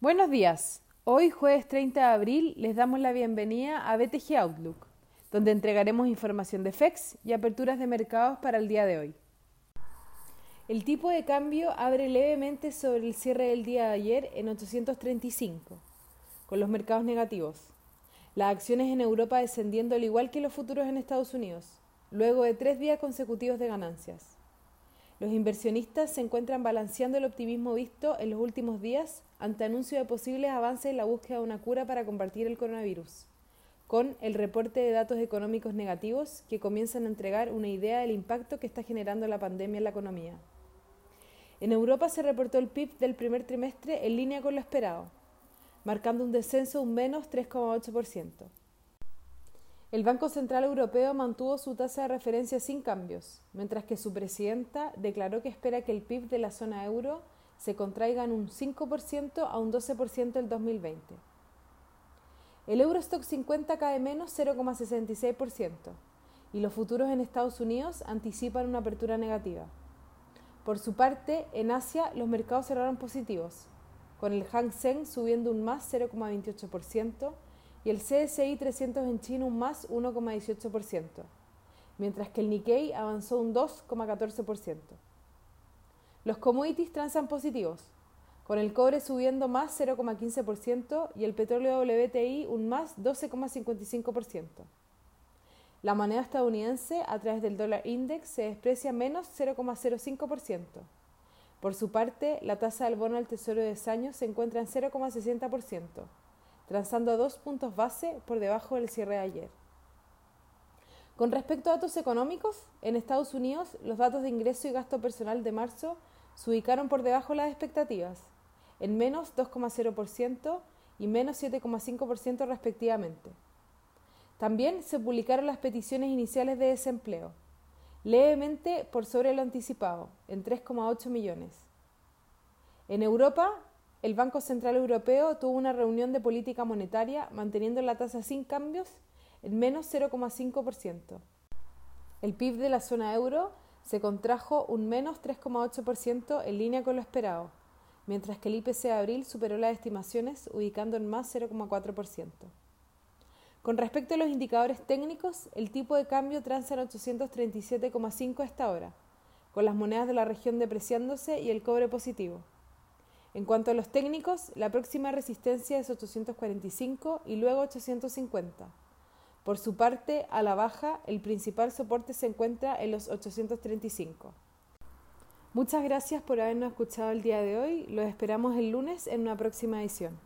Buenos días. Hoy, jueves 30 de abril, les damos la bienvenida a BTG Outlook, donde entregaremos información de FEX y aperturas de mercados para el día de hoy. El tipo de cambio abre levemente sobre el cierre del día de ayer en 835, con los mercados negativos. Las acciones en Europa descendiendo al igual que los futuros en Estados Unidos, luego de tres días consecutivos de ganancias. Los inversionistas se encuentran balanceando el optimismo visto en los últimos días ante anuncio de posibles avances en la búsqueda de una cura para combatir el coronavirus, con el reporte de datos económicos negativos que comienzan a entregar una idea del impacto que está generando la pandemia en la economía. En Europa se reportó el PIB del primer trimestre en línea con lo esperado, marcando un descenso de un menos 3,8%. El Banco Central Europeo mantuvo su tasa de referencia sin cambios, mientras que su presidenta declaró que espera que el PIB de la zona euro se contraiga en un 5% a un 12% el 2020. El Eurostock 50 cae menos 0,66% y los futuros en Estados Unidos anticipan una apertura negativa. Por su parte, en Asia los mercados cerraron positivos, con el Hang Seng subiendo un más 0,28%, y el CSI 300 en China un más 1,18%, mientras que el Nikkei avanzó un 2,14%. Los commodities transan positivos, con el cobre subiendo más 0,15% y el petróleo WTI un más 12,55%. La moneda estadounidense a través del dólar index se desprecia menos 0,05%. Por su parte, la tasa del bono al tesoro de años se encuentra en 0,60% transando dos puntos base por debajo del cierre de ayer. Con respecto a datos económicos, en Estados Unidos los datos de ingreso y gasto personal de marzo se ubicaron por debajo de las expectativas, en menos 2,0% y menos 7,5% respectivamente. También se publicaron las peticiones iniciales de desempleo, levemente por sobre lo anticipado, en 3,8 millones. En Europa, el Banco Central Europeo tuvo una reunión de política monetaria manteniendo la tasa sin cambios en menos 0,5%. El PIB de la zona euro se contrajo un menos 3,8% en línea con lo esperado, mientras que el IPC de abril superó las estimaciones ubicando en más 0,4%. Con respecto a los indicadores técnicos, el tipo de cambio transa en 837,5 a esta hora, con las monedas de la región depreciándose y el cobre positivo. En cuanto a los técnicos, la próxima resistencia es 845 y luego 850. Por su parte, a la baja, el principal soporte se encuentra en los 835. Muchas gracias por habernos escuchado el día de hoy. Los esperamos el lunes en una próxima edición.